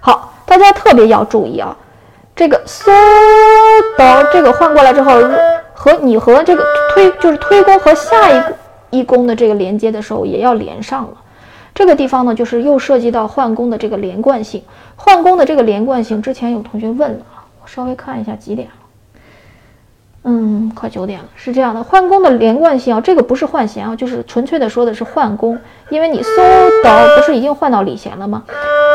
好，大家特别要注意啊，这个嗦哆这个换过来之后，和你和这个推就是推弓和下一一弓的这个连接的时候也要连上了。这个地方呢，就是又涉及到换弓的这个连贯性。换弓的这个连贯性，之前有同学问了，我稍微看一下几点了。嗯，快九点了，是这样的，换弓的连贯性啊，这个不是换弦啊，就是纯粹的说的是换弓，因为你搜到不是已经换到里弦了吗？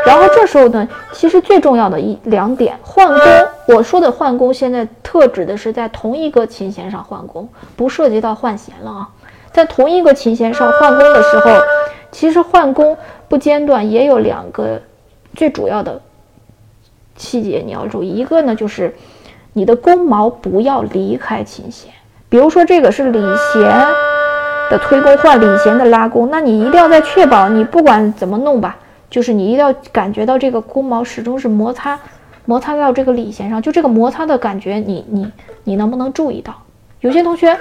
然后这时候呢，其实最重要的一两点，换弓，我说的换弓现在特指的是在同一个琴弦上换弓，不涉及到换弦了啊，在同一个琴弦上换弓的时候，其实换弓不间断也有两个最主要的细节你要注意，一个呢就是。你的弓毛不要离开琴弦，比如说这个是里弦的推弓换里弦的拉弓，那你一定要在确保你不管怎么弄吧，就是你一定要感觉到这个弓毛始终是摩擦摩擦到这个里弦上，就这个摩擦的感觉，你你你能不能注意到？有些同学，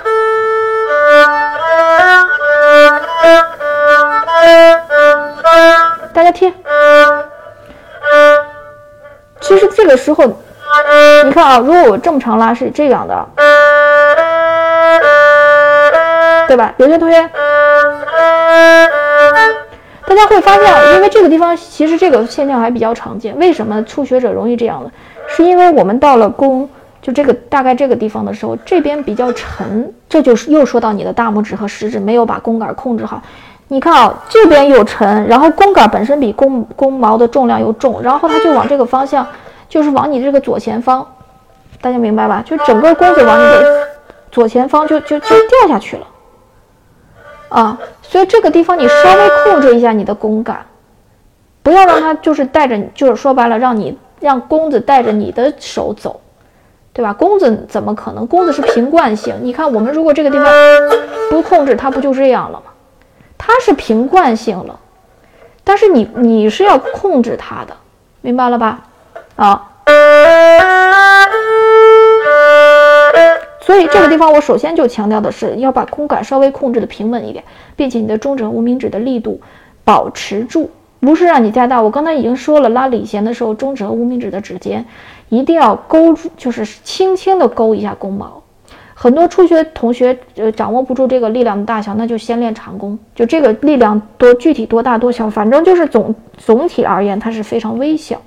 大家听，其实这个时候。你看啊，如果我这么长拉是这样的，对吧？有些同学，大家会发现，因为这个地方其实这个现象还比较常见。为什么初学者容易这样呢？是因为我们到了弓，就这个大概这个地方的时候，这边比较沉，这就是又说到你的大拇指和食指没有把弓杆控制好。你看啊，这边又沉，然后弓杆本身比弓弓毛的重量又重，然后它就往这个方向。就是往你这个左前方，大家明白吧？就整个弓子往你的左前方就就就掉下去了啊！所以这个地方你稍微控制一下你的弓杆，不要让它就是带着，就是说白了，让你让弓子带着你的手走，对吧？弓子怎么可能？弓子是平惯性，你看我们如果这个地方不控制，它不就这样了吗？它是平惯性了，但是你你是要控制它的，明白了吧？啊，所以这个地方我首先就强调的是要把弓杆稍微控制的平稳一点，并且你的中指和无名指的力度保持住，不是让你加大。我刚才已经说了，拉里弦的时候，中指和无名指的指尖一定要勾住，就是轻轻的勾一下弓毛。很多初学同学呃掌握不住这个力量的大小，那就先练长弓，就这个力量多具体多大多小，反正就是总总体而言它是非常微小。